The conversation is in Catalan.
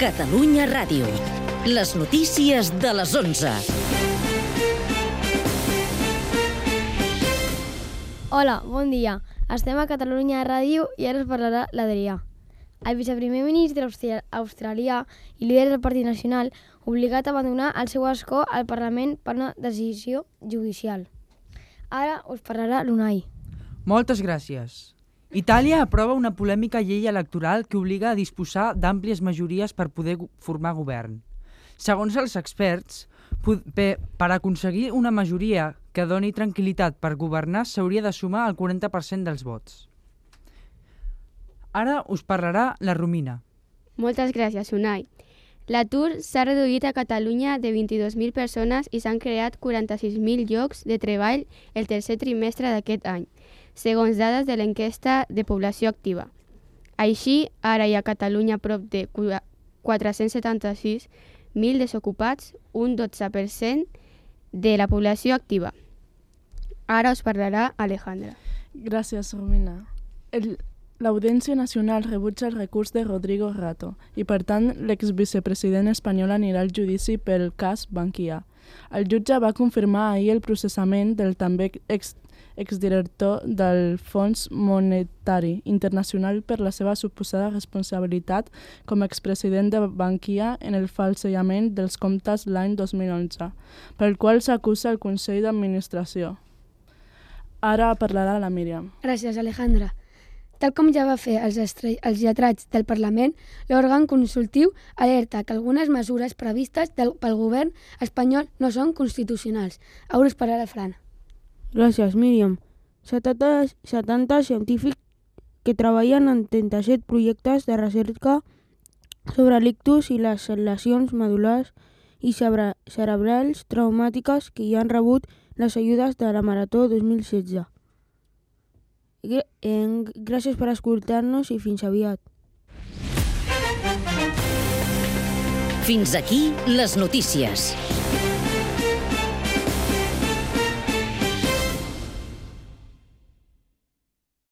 Catalunya Ràdio. Les notícies de les 11. Hola, bon dia. Estem a Catalunya Ràdio i ara us parlarà l'Adrià. El viceprimer ministre australià i líder del Partit Nacional obligat a abandonar el seu escó al Parlament per una decisió judicial. Ara us parlarà l'UNAI. Moltes gràcies. Itàlia aprova una polèmica llei electoral que obliga a disposar d'àmplies majories per poder formar govern. Segons els experts, per aconseguir una majoria que doni tranquil·litat per governar s'hauria de sumar el 40% dels vots. Ara us parlarà la Romina. Moltes gràcies, Unai. L'atur s'ha reduït a Catalunya de 22.000 persones i s'han creat 46.000 llocs de treball el tercer trimestre d'aquest any, segons dades de l'enquesta de població activa. Així, ara hi ha a Catalunya prop de cua- 476.000 desocupats, un 12% de la població activa. Ara us parlarà Alejandra. Gràcies, Romina. El, L'Audiència Nacional rebutja el recurs de Rodrigo Rato i, per tant, l'exvicepresident espanyol anirà al judici pel cas Bankia. El jutge va confirmar ahir el processament del també ex, exdirector del Fons Monetari Internacional per la seva suposada responsabilitat com a expresident de Bankia en el falsejament dels comptes l'any 2011, pel qual s'acusa el Consell d'Administració. Ara parlarà la Míriam. Gràcies, Alejandra. Tal com ja va fer els, els lletrats del Parlament, l'òrgan consultiu alerta que algunes mesures previstes del... pel govern espanyol no són constitucionals. Ara us parlarà Fran. Gràcies, Míriam. 70, 70 científics que treballen en 37 projectes de recerca sobre l'ictus i les lesions medulars i cerebrals traumàtiques que hi han rebut les ajudes de la Marató 2016. Gr gràcies per escoltar-nos i fins aviat. Fins aquí les notícies.